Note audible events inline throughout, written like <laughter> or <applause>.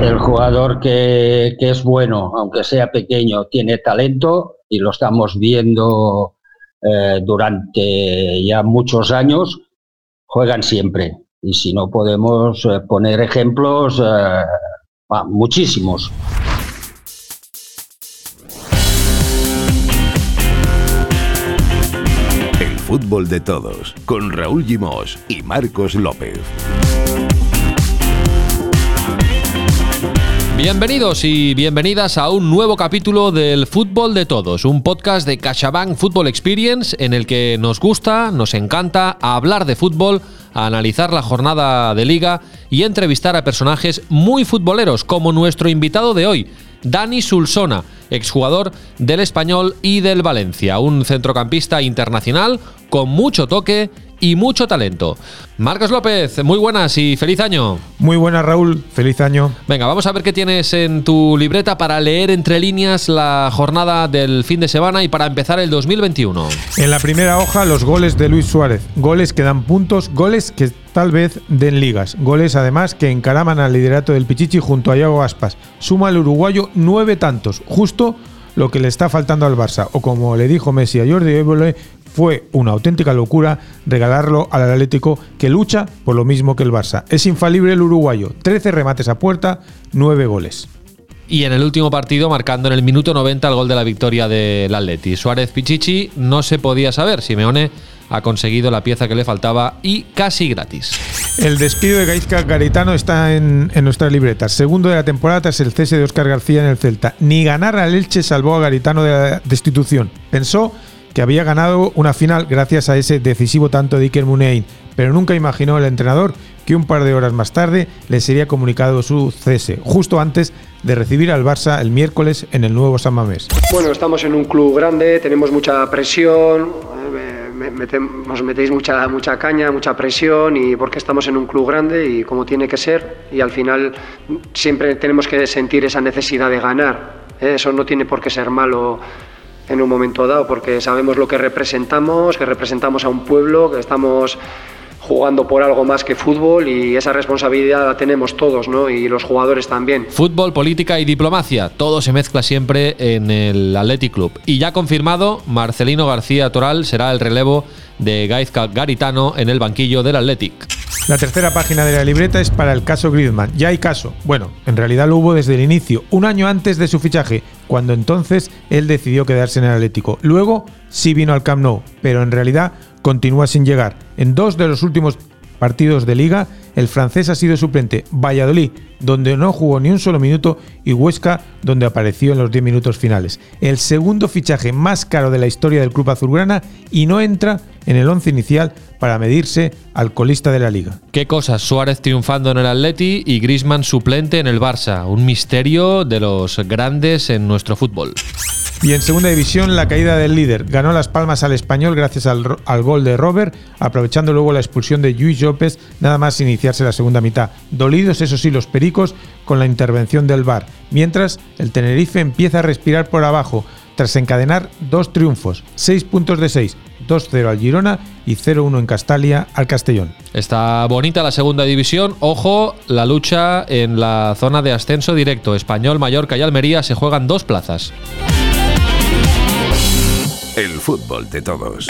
El jugador que, es bueno, aunque sea pequeño, tiene talento y lo estamos viendo eh, durante ya muchos años, juegan siempre. Y si no podemos eh, poner ejemplos, eh, muchísimos. El fútbol de todos, con Raúl Gimós y Marcos López. Bienvenidos y bienvenidas a un nuevo capítulo del Fútbol de Todos, un podcast de CaixaBank Football Experience en el que nos gusta, nos encanta hablar de fútbol, analizar la jornada de liga y entrevistar a personajes muy futboleros como nuestro invitado de hoy, Dani Sulsona, exjugador del Español y del Valencia, un centrocampista internacional con mucho toque y mucho talento. Marcos López, muy buenas y feliz año. Muy buenas, Raúl, feliz año. Venga, vamos a ver qué tienes en tu libreta para leer entre líneas la jornada del fin de semana y para empezar el 2021. En la primera hoja, los goles de Luis Suárez. Goles que dan puntos, goles que tal vez den ligas. Goles además que encaraman al liderato del Pichichi junto a Iago Aspas. Suma el uruguayo nueve tantos, justo lo que le está faltando al Barça. O como le dijo Messi a Jordi Évole, fue una auténtica locura regalarlo al Atlético que lucha por lo mismo que el Barça. Es infalible el uruguayo, 13 remates a puerta, 9 goles. Y en el último partido, marcando en el minuto 90 el gol de la victoria del Atleti. Suárez Pichichi no se podía saber. Simeone ha conseguido la pieza que le faltaba y casi gratis. El despido de Gaizka Garitano está en, en nuestras libretas. Segundo de la temporada tras el cese de Oscar García en el Celta. Ni ganar al Elche salvó a Garitano de la destitución. Pensó que había ganado una final gracias a ese decisivo tanto de Iker Muniain, pero nunca imaginó el entrenador que un par de horas más tarde le sería comunicado su cese, justo antes de recibir al Barça el miércoles en el nuevo San Mamés. Bueno, estamos en un club grande, tenemos mucha presión, eh, nos metéis mucha, mucha caña, mucha presión y porque estamos en un club grande y como tiene que ser y al final siempre tenemos que sentir esa necesidad de ganar. ¿eh? Eso no tiene por qué ser malo en un momento dado, porque sabemos lo que representamos, que representamos a un pueblo, que estamos jugando por algo más que fútbol y esa responsabilidad la tenemos todos, ¿no? Y los jugadores también. Fútbol, política y diplomacia, todo se mezcla siempre en el Athletic Club. Y ya confirmado, Marcelino García Toral será el relevo de Gaizka Garitano en el banquillo del Athletic. La tercera página de la libreta es para el caso Griezmann. Ya hay caso. Bueno, en realidad lo hubo desde el inicio, un año antes de su fichaje, cuando entonces él decidió quedarse en el Atlético. Luego sí vino al Camp Nou, pero en realidad continúa sin llegar. En dos de los últimos partidos de liga, el francés ha sido suplente Valladolid, donde no jugó ni un solo minuto, y Huesca, donde apareció en los 10 minutos finales. El segundo fichaje más caro de la historia del club azulgrana y no entra en el once inicial para medirse al colista de la liga. Qué cosas, Suárez triunfando en el Atleti y Griezmann suplente en el Barça, un misterio de los grandes en nuestro fútbol. Y en segunda división, la caída del líder. Ganó las palmas al español gracias al, gol de Robert, aprovechando luego la expulsión de Luis López, nada más iniciarse la segunda mitad. Dolidos, eso sí, los pericos con la intervención del VAR. Mientras, el Tenerife empieza a respirar por abajo, tras encadenar dos triunfos, seis puntos de seis, 2-0 al Girona y 0-1 en Castalia al Castellón. Está bonita la segunda división. Ojo, la lucha en la zona de ascenso directo. Español, Mallorca y Almería se juegan dos plazas. El fútbol de todos.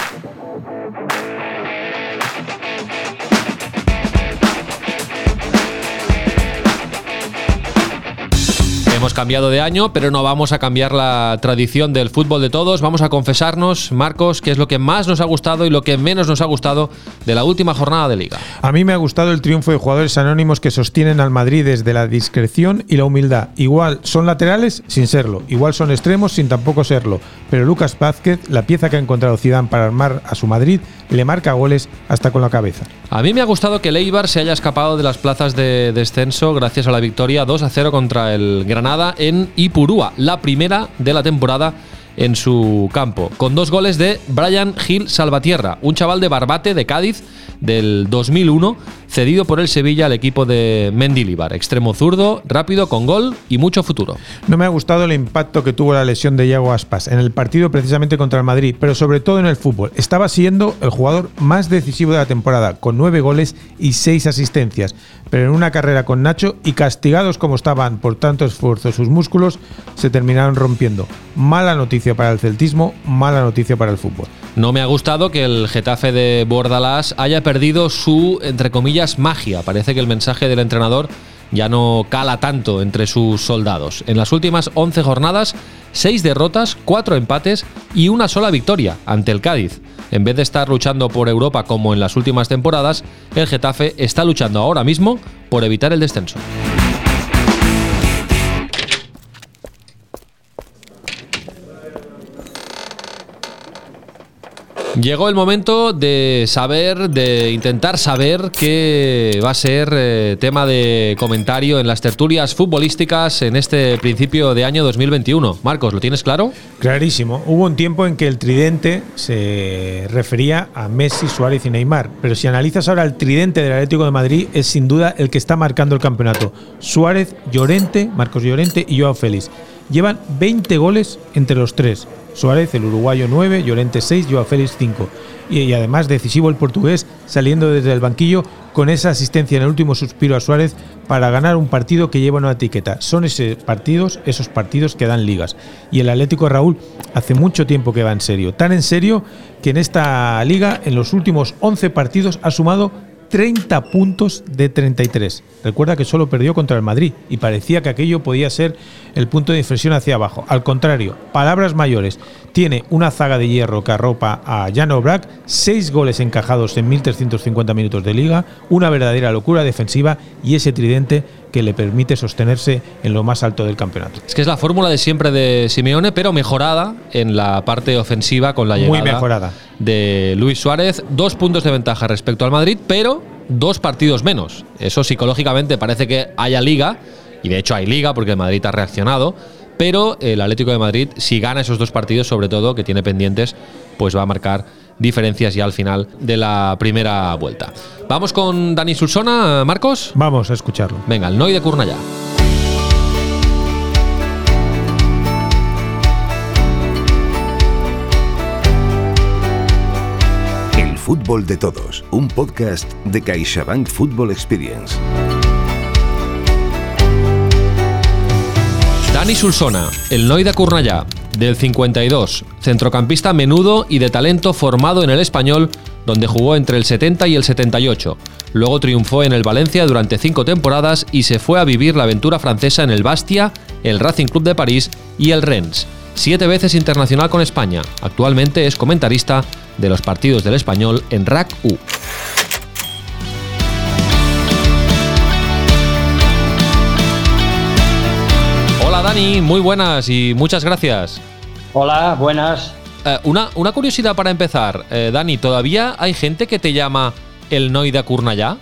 Hemos cambiado de año, pero no vamos a cambiar la tradición del fútbol de todos. Vamos a confesarnos, Marcos, qué es lo que más nos ha gustado y lo que menos nos ha gustado de la última jornada de liga. A mí me ha gustado el triunfo de jugadores anónimos que sostienen al Madrid desde la discreción y la humildad. Igual son laterales sin serlo, igual son extremos sin tampoco serlo. Pero Lucas Vázquez, la pieza que ha encontrado Zidane para armar a su Madrid, le marca goles hasta con la cabeza. A mí me ha gustado que Leibar se haya escapado de las plazas de descenso gracias a la victoria 2 a 0 contra el Granada en Ipurúa, la primera de la temporada en su campo, con dos goles de Brian Gil Salvatierra, un chaval de Barbate de Cádiz del 2001, cedido por el Sevilla al equipo de Mendilibar, extremo zurdo, rápido, con gol y mucho futuro. No me ha gustado el impacto que tuvo la lesión de Iago Aspas en el partido precisamente contra el Madrid, pero sobre todo en el fútbol. Estaba siendo el jugador más decisivo de la temporada, con nueve goles y seis asistencias, pero en una carrera con Nacho y castigados como estaban por tanto esfuerzo sus músculos, se terminaron rompiendo. Mala noticia para el celtismo, mala noticia para el fútbol. No me ha gustado que el Getafe de Bordalás haya perdido su, entre comillas, magia. Parece que el mensaje del entrenador ya no cala tanto entre sus soldados. En las últimas 11 jornadas, 6 derrotas, 4 empates y una sola victoria ante el Cádiz. En vez de estar luchando por Europa como en las últimas temporadas, el Getafe está luchando ahora mismo por evitar el descenso. Llegó el momento de saber, de intentar saber qué va a ser eh, tema de comentario en las tertulias futbolísticas en este principio de año 2021. Marcos, ¿lo tienes claro? Clarísimo. Hubo un tiempo en que el tridente se refería a Messi, Suárez y Neymar, pero si analizas ahora el tridente del Atlético de Madrid es sin duda el que está marcando el campeonato. Suárez, Llorente, Marcos Llorente y Joao Félix. Llevan 20 goles entre los tres. Suárez, el uruguayo 9, Llorente 6, Joao Félix 5. Y, además decisivo el portugués saliendo desde el banquillo con esa asistencia en el último suspiro a Suárez para ganar un partido que lleva una etiqueta. Son esos partidos, esos partidos que dan ligas. Y el Atlético Raúl hace mucho tiempo que va en serio. Tan en serio que en esta liga, en los últimos 11 partidos, ha sumado 30 puntos de 33. Recuerda que solo perdió contra el Madrid y parecía que aquello podía ser el punto de inflexión hacia abajo. Al contrario, palabras mayores. Tiene una zaga de hierro que arropa a Jan Obrac, seis goles encajados en 1.350 minutos de liga, una verdadera locura defensiva y ese tridente que le permite sostenerse en lo más alto del campeonato. Es que es la fórmula de siempre de Simeone, pero mejorada en la parte ofensiva con la llegada Muy mejorada. de Luis Suárez. Dos puntos de ventaja respecto al Madrid, pero dos partidos menos. Eso psicológicamente parece que haya liga, y de hecho hay liga porque el Madrid ha reaccionado, pero el Atlético de Madrid, si gana esos dos partidos, sobre todo que tiene pendientes, pues va a marcar diferencias ya al final de la primera vuelta. Vamos con Dani Sulsona, Marcos. Vamos a escucharlo. Venga, el Noi de Curnallá. El fútbol de todos, un podcast de CaixaBank Football Experience. Dani Sulsona, el Noi de Curnallá, del 52, centrocampista menudo y de talento formado en el español, donde jugó entre el 70 y el 78. Luego triunfó en el Valencia durante cinco temporadas y se fue a vivir la aventura francesa en el Bastia, el Racing Club de París y el Rennes. Siete veces internacional con España. Actualmente es comentarista de los partidos del español en RAC U. Dani, muy buenas y muchas gracias. Hola, buenas. Eh, una, una curiosidad para empezar, Eh, Dani, ¿todavía hay gente que te llama el Noida Curnallá?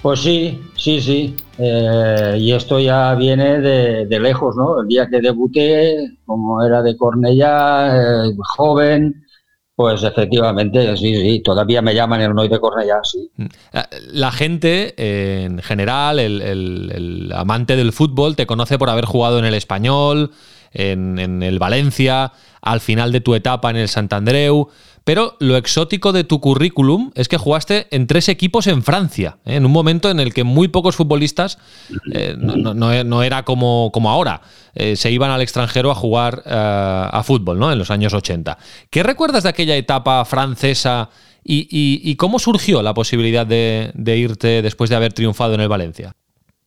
Pues sí, sí, sí. Eh, y esto ya viene de, de lejos, ¿no? El día que debuté, como era de Cornellá, eh, joven, pues efectivamente, sí, sí. Todavía me llaman el Noy de Cornellá, sí. Eh, La gente, eh, en general, el, amante del fútbol, te conoce por haber jugado en el Español, en el Valencia, al final de tu etapa en el Santandreu. Pero lo exótico de tu currículum es que jugaste en tres equipos en Francia, ¿eh? en un momento en el que muy pocos futbolistas, eh, no, era como, como ahora, eh, se iban al extranjero a jugar a fútbol, ¿no? En los años 80. ¿Qué recuerdas de aquella etapa francesa y cómo surgió la posibilidad de, de irte después de haber triunfado en el Valencia?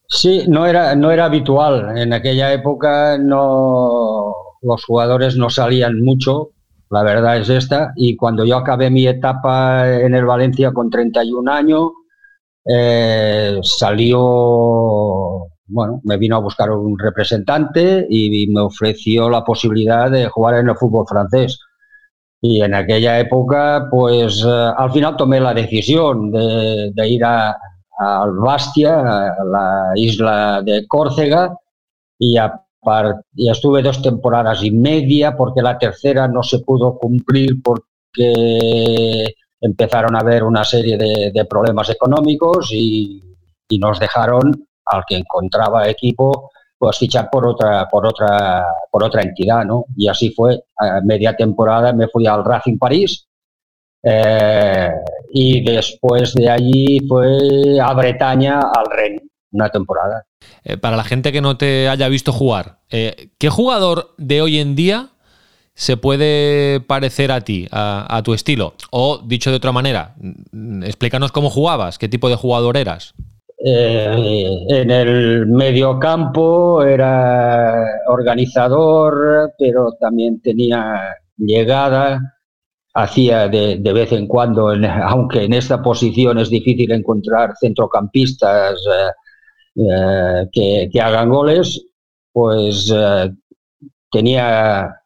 Sí, no era, no era habitual. En aquella época no, los jugadores no salían mucho, la verdad es esta. Y cuando yo acabé mi etapa en el Valencia con 31 años, eh, salió, bueno, me vino a buscar un representante y me ofreció la posibilidad de jugar en el fútbol francés. Y en aquella época, pues eh, al final tomé la decisión de, ir a, al Bastia, a la isla de Córcega, y a y estuve dos temporadas y media porque la tercera no se pudo cumplir porque empezaron a haber una serie de, problemas económicos y, nos dejaron al que encontraba equipo pues fichar por otra por otra por otra entidad no y así fue. Media temporada me fui al Racing París eh, y después de allí fue a Bretaña al Rennes una temporada eh, para la gente que no te haya visto jugar, eh, ¿qué jugador de hoy en día se puede parecer a ti, a, tu estilo? O, dicho de otra manera, mm, explícanos cómo jugabas, qué tipo de jugador eras. Eh, en el medio campo era organizador, pero también tenía llegada, hacía de, vez en cuando, <laughs> aunque en esta posición es difícil encontrar centrocampistas eh, que, hagan goles, pues eh, tenía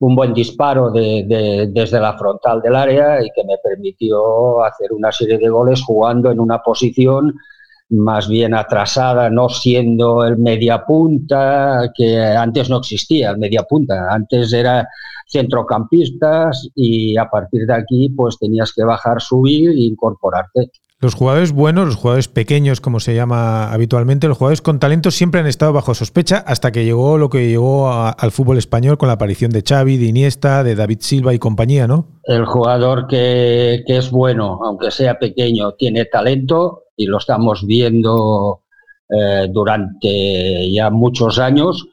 un buen disparo desde la frontal del área y que me permitió hacer una serie de goles jugando en una posición más bien atrasada, no siendo el media punta, que antes no existía el media punta, antes era centrocampistas y a partir de aquí pues tenías que bajar, subir e incorporarte. Los jugadores buenos, los jugadores pequeños, como se llama habitualmente, los jugadores con talento siempre han estado bajo sospecha hasta que llegó lo que llegó al fútbol español con la aparición de Xavi, de Iniesta, de David Silva y compañía, ¿no? El jugador que, es bueno, aunque sea pequeño, tiene talento y lo estamos viendo eh, durante ya muchos años,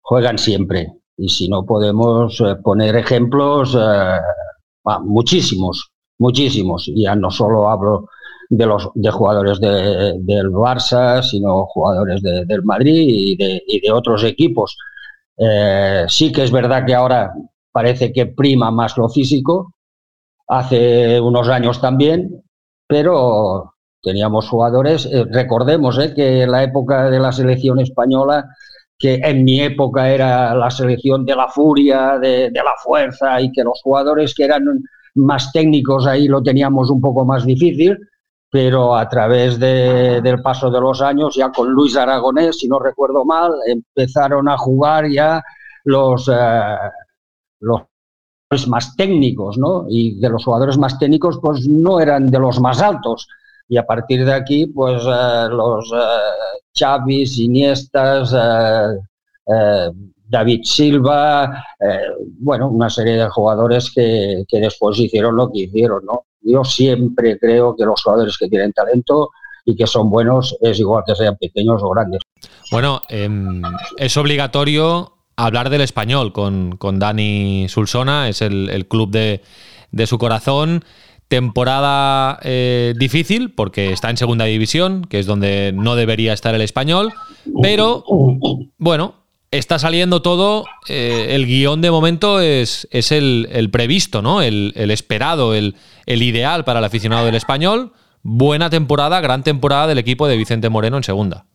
juegan siempre. Y si no podemos eh, poner ejemplos, eh, muchísimos, muchísimos. Ya no solo hablo de los de jugadores del Barça, sino jugadores del Madrid y de, otros equipos. Eh, sí que es verdad que ahora parece que prima más lo físico, hace unos años también, pero teníamos jugadores, eh, recordemos eh, que en la época de la selección española, que en mi época era la selección de la furia, de, de la fuerza, y que los jugadores que eran más técnicos ahí lo teníamos un poco más difícil, pero a través del paso de los años, ya con Luis Aragonés, si no recuerdo mal, empezaron a jugar ya los, eh, los más técnicos, ¿no? Y de los jugadores más técnicos, pues no eran de los más altos. Y a partir de aquí, pues eh, los eh, Chavis, Iniestas, David Silva, bueno, una serie de jugadores que, que después hicieron lo que hicieron, ¿no? Yo siempre creo que los jugadores que tienen talento y que son buenos es igual que sean pequeños o grandes. Bueno, em, es obligatorio hablar del español con, Dani Sulsona, es el, club de, su corazón. Temporada eh, difícil porque está en segunda división, que es donde no debería estar el español, pero bueno, está saliendo todo, eh, el guion de momento es, es el, previsto, ¿no? El, esperado, el, ideal para el aficionado del español. Buena temporada, gran temporada del equipo de Vicente Moreno en segunda.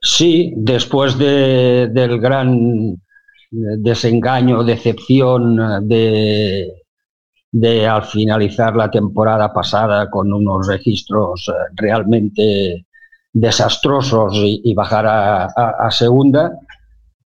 Sí, después del gran desengaño, decepción de, de al finalizar la temporada pasada con unos registros eh, realmente desastrosos y, bajar a, segunda.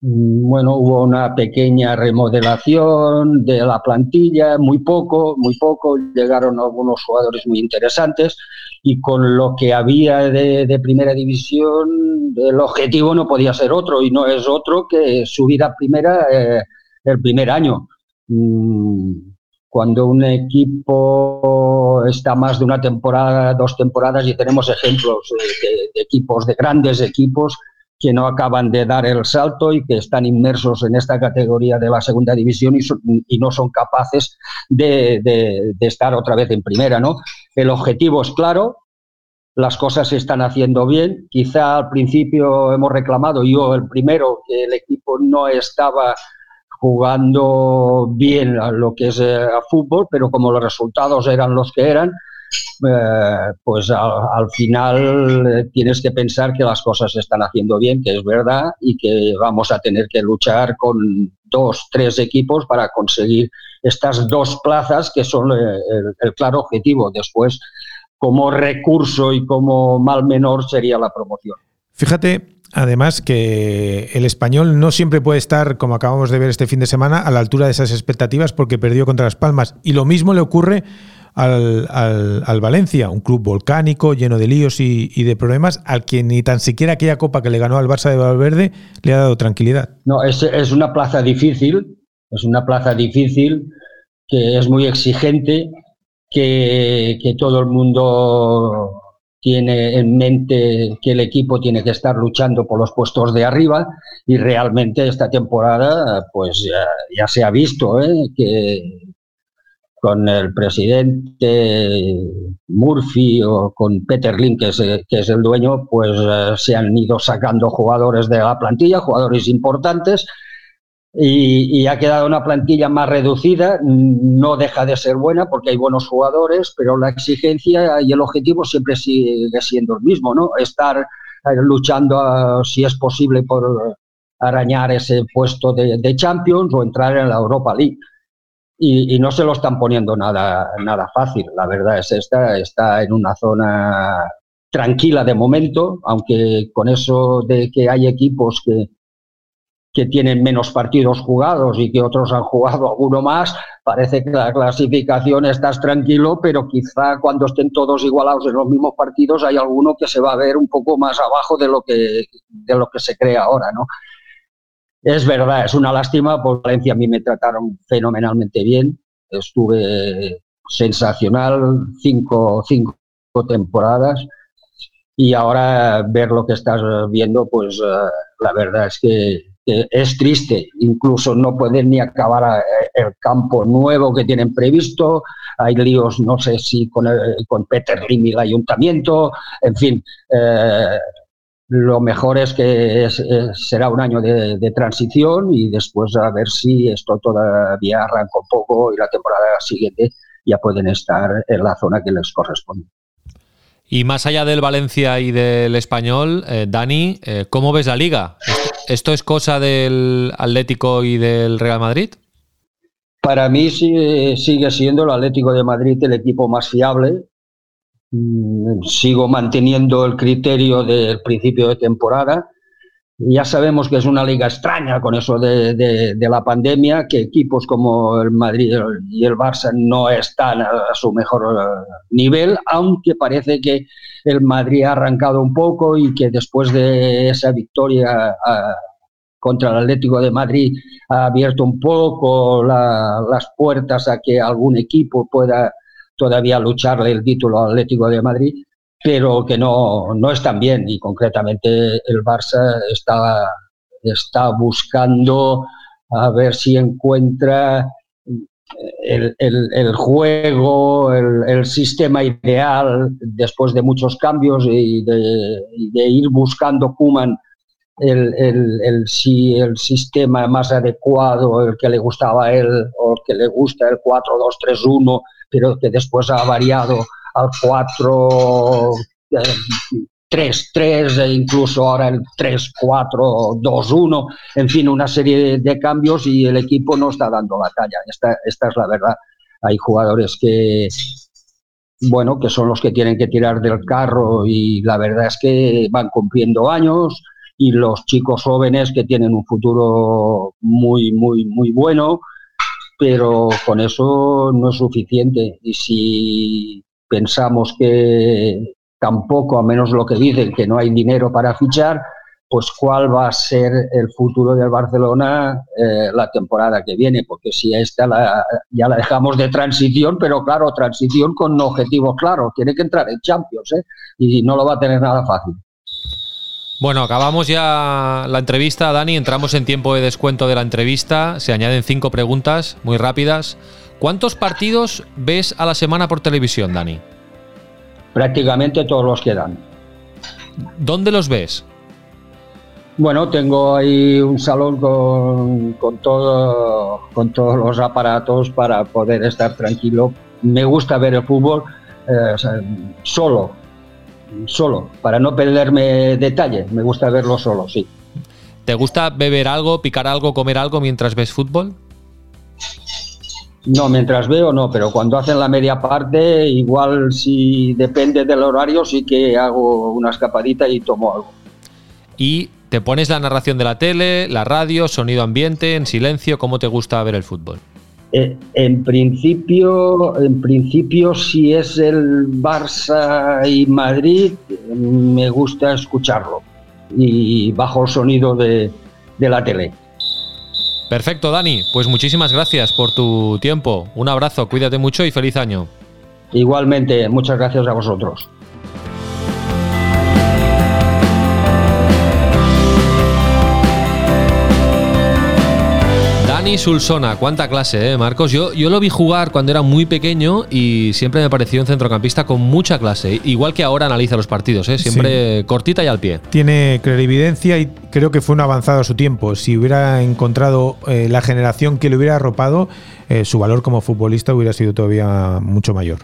Mm, bueno, hubo una pequeña remodelación de la plantilla, muy poco, muy poco, llegaron algunos jugadores muy interesantes y con lo que había de, primera división, el objetivo no podía ser otro y no es otro que subir a primera eh, el primer año. Mm, cuando un equipo está más de una temporada, dos temporadas, y tenemos ejemplos de, equipos, de grandes equipos, que no acaban de dar el salto y que están inmersos en esta categoría de la segunda división y, no son capaces de, de, estar otra vez en primera. ¿no? El objetivo es claro, las cosas se están haciendo bien. Quizá al principio hemos reclamado, yo el primero, que el equipo no estaba jugando bien a lo que es eh, a fútbol, pero como los resultados eran los que eran, eh, pues al, final eh, tienes que pensar que las cosas se están haciendo bien, que es verdad, y que vamos a tener que luchar con dos, tres equipos para conseguir estas dos plazas que son el claro objetivo. Después, como recurso y como mal menor sería la promoción. Fíjate Además que el español no siempre puede estar, como acabamos de ver este fin de semana, a la altura de esas expectativas porque perdió contra Las Palmas. Y lo mismo le ocurre al, al, Valencia, un club volcánico, lleno de líos y, y, de problemas, al que ni tan siquiera aquella copa que le ganó al Barça de Valverde le ha dado tranquilidad. No, es, es una plaza difícil, es una plaza difícil que es muy exigente, que, que todo el mundo tiene en mente que el equipo tiene que estar luchando por los puestos de arriba y realmente esta temporada pues ya, se ha visto ¿eh? que con el presidente Murphy o con Peter Lin, que es, que es el dueño, pues eh, se han ido sacando jugadores de la plantilla, jugadores importantes, y, ha quedado una plantilla más reducida. No deja de ser buena porque hay buenos jugadores, pero la exigencia y el objetivo siempre sigue siendo el mismo, ¿no? Estar eh, luchando, si es posible, por arañar ese puesto de, Champions o entrar en la Europa League. Y, no se lo están poniendo nada, nada fácil. La verdad es esta, está en una zona tranquila de momento, aunque con eso de que hay equipos que, que tienen menos partidos jugados y que otros han jugado alguno más, parece que la clasificación estás tranquilo, pero quizá cuando estén todos igualados en los mismos partidos hay alguno que se va a ver un poco más abajo de lo que, de lo que se cree ahora, ¿no? Es verdad, es una lástima, por Valencia a mí me trataron fenomenalmente bien, estuve sensacional, cinco, cinco temporadas, y ahora ver lo que estás viendo, pues eh, la verdad es que es triste, incluso no pueden ni acabar eh, el campo nuevo que tienen previsto, hay líos, no sé si con, con Peter Lim y el ayuntamiento, en fin, eh, lo mejor es que será un año de, transición y después a ver si esto todavía arranca un poco y la temporada siguiente ya pueden estar en la zona que les corresponde. Y más allá del Valencia y del español, eh, Dani, ¿cómo ves la liga? ¿Esto es cosa del Atlético y del Real Madrid? Para mí sigue, sigue siendo el Atlético de Madrid el equipo más fiable. Mm, sigo manteniendo el criterio del principio de temporada ya sabemos que es una liga extraña con eso de, la pandemia, que equipos como el Madrid y el Barça no están a, su mejor eh, nivel, aunque parece que el Madrid ha arrancado un poco y que después de esa victoria contra el Atlético de Madrid ha abierto un poco las puertas a que algún equipo pueda todavía lucharle el título al Atlético de Madrid pero que no, no están bien. Y concretamente el Barça está, está buscando a ver si encuentra el, el, juego, el, sistema ideal después de muchos cambios y de, de ir buscando Kuman el, el, el, si el sistema más adecuado, el que le gustaba a él o el que le gusta el 4-2-3-1, pero que después ha variado al 4 3, 3 e incluso ahora el 3, 4, 2, 1, en fin, una serie de cambios y el equipo no está dando la talla. Esta, esta es la verdad. Hay jugadores que, bueno, que son los que tienen que tirar del carro y la verdad es que van cumpliendo años y los chicos jóvenes que tienen un futuro muy, muy, muy bueno, pero con eso no es suficiente. Y si pensamos que tampoco, a menos lo que dicen, que no hay dinero para fichar, pues cuál va a ser el futuro del Barcelona eh, la temporada que viene, porque si esta ya la dejamos de transición, pero claro, transición con objetivos claros, tiene que entrar en Champions ¿eh? y no lo va a tener nada fácil. Bueno, acabamos ya la entrevista, Dani, entramos en tiempo de descuento de la entrevista, se añaden cinco preguntas muy rápidas. ¿Cuántos partidos ves a la semana por televisión, Dani? Prácticamente todos los que dan. ¿Dónde los ves? Bueno, tengo ahí un salón con, con, todo, con todos los aparatos para poder estar tranquilo. Me gusta ver el fútbol eh, solo, solo, para no perderme detalles. Me gusta verlo solo, sí. ¿Te gusta beber algo, picar algo, comer algo mientras ves fútbol? No, mientras veo no, pero cuando hacen la media parte, igual si depende del horario, sí que hago una escapadita y tomo algo. Y ¿Te pones la narración de la tele, la radio, sonido ambiente, en silencio? ¿Cómo te gusta ver el fútbol? Eh, en principio, en principio, si es el Barça y Madrid, me gusta escucharlo y bajo el sonido de, de la tele. Perfecto, Dani. Pues muchísimas gracias por tu tiempo. Un abrazo, cuídate mucho y feliz año. Igualmente, muchas gracias a vosotros. Dani Sulsona, cuánta clase, ¿eh, Marcos? Yo, yo lo vi jugar cuando era muy pequeño y siempre me pareció un centrocampista con mucha clase. Igual que ahora analiza los partidos, ¿eh? siempre cortita y al pie. Tiene clarividencia y creo que fue un avanzado a su tiempo. Si hubiera encontrado eh, la generación que le hubiera arropado, eh, su valor como futbolista hubiera sido todavía mucho mayor.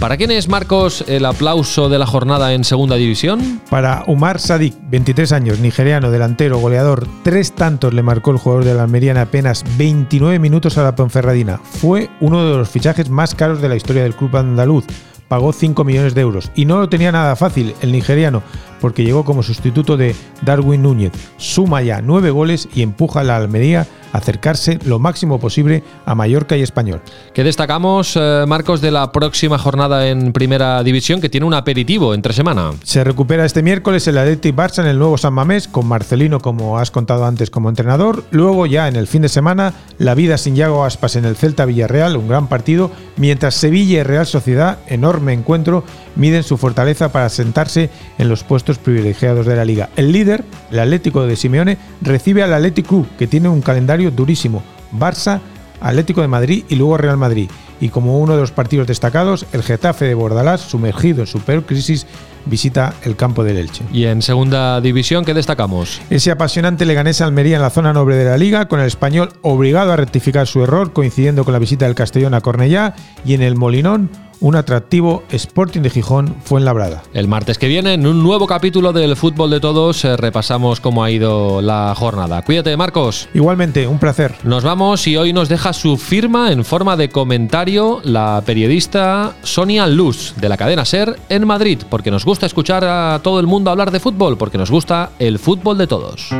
¿Para quién es, Marcos, el aplauso de la jornada en Segunda División? Para Umar Sadik, 23 años, nigeriano, delantero, goleador. Tres tantos le marcó el jugador de la Almería en apenas 29 minutos a la Ponferradina. Fue uno de los fichajes más caros de la historia del club andaluz. Pagó 5 millones de euros y no lo tenía nada fácil el nigeriano, porque llegó como sustituto de Darwin Núñez. Suma ya 9 goles y empuja a la Almería acercarse lo máximo posible a Mallorca y Español. ¿Qué destacamos, eh, Marcos, de la próxima jornada en Primera División que tiene un aperitivo entre semana? Se recupera este miércoles el Athletic Barça en el nuevo San Mamés con Marcelino, como has contado antes, como entrenador. Luego ya en el fin de semana la vida sin Yago Aspas en el Celta Villarreal, un gran partido, mientras Sevilla y Real Sociedad, enorme encuentro, miden su fortaleza para sentarse en los puestos privilegiados de la liga. El líder, el Atlético de Simeone, recibe al Athletic Club, que tiene un calendario durísimo. Barça, Atlético de Madrid y luego Real Madrid. Y como uno de los partidos destacados, el Getafe de Bordalás, sumergido en su peor crisis, visita el campo del Elche. Y en segunda división, ¿qué destacamos? Ese apasionante Leganés Almería en la zona noble de la liga, con el español obligado a rectificar su error, coincidiendo con la visita del Castellón a Cornellá, y en el Molinón, un atractivo Sporting de Gijón fue en Labrada. El martes que viene, en un nuevo capítulo del Fútbol de Todos, eh, repasamos cómo ha ido la jornada. Cuídate, Marcos. Igualmente, un placer. Nos vamos y hoy nos deja su firma en forma de comentario la periodista Sonia Luz de la cadena Ser en Madrid, porque nos gusta escuchar a todo el mundo hablar de fútbol, porque nos gusta el fútbol de todos.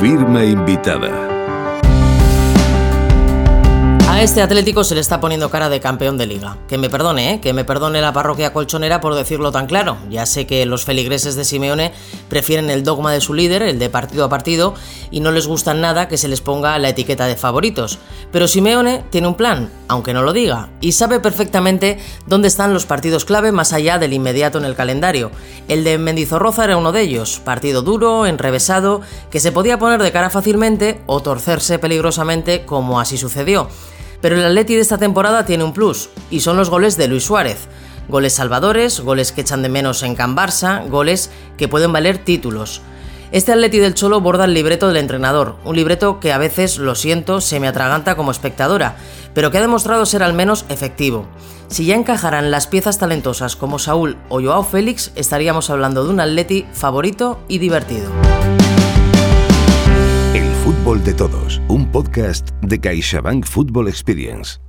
Firma invitada. A este Atlético se le está poniendo cara de campeón de liga. Que me perdone, ¿eh? que me perdone la parroquia colchonera por decirlo tan claro. Ya sé que los feligreses de Simeone prefieren el dogma de su líder, el de partido a partido, y no les gusta nada que se les ponga la etiqueta de favoritos. Pero Simeone tiene un plan, aunque no lo diga, y sabe perfectamente dónde están los partidos clave más allá del inmediato en el calendario. El de Mendizorroza era uno de ellos, partido duro, enrevesado, que se podía poner de cara fácilmente o torcerse peligrosamente como así sucedió. Pero el Atleti de esta temporada tiene un plus, y son los goles de Luis Suárez. Goles salvadores, goles que echan de menos en Can Barça, goles que pueden valer títulos. Este Atleti del Cholo borda el libreto del entrenador, un libreto que a veces, lo siento, se me atraganta como espectadora, pero que ha demostrado ser al menos efectivo. Si ya encajaran las piezas talentosas como Saúl o Joao Félix, estaríamos hablando de un Atleti favorito y divertido. Fútbol de todos, un podcast de CaixaBank Football Experience.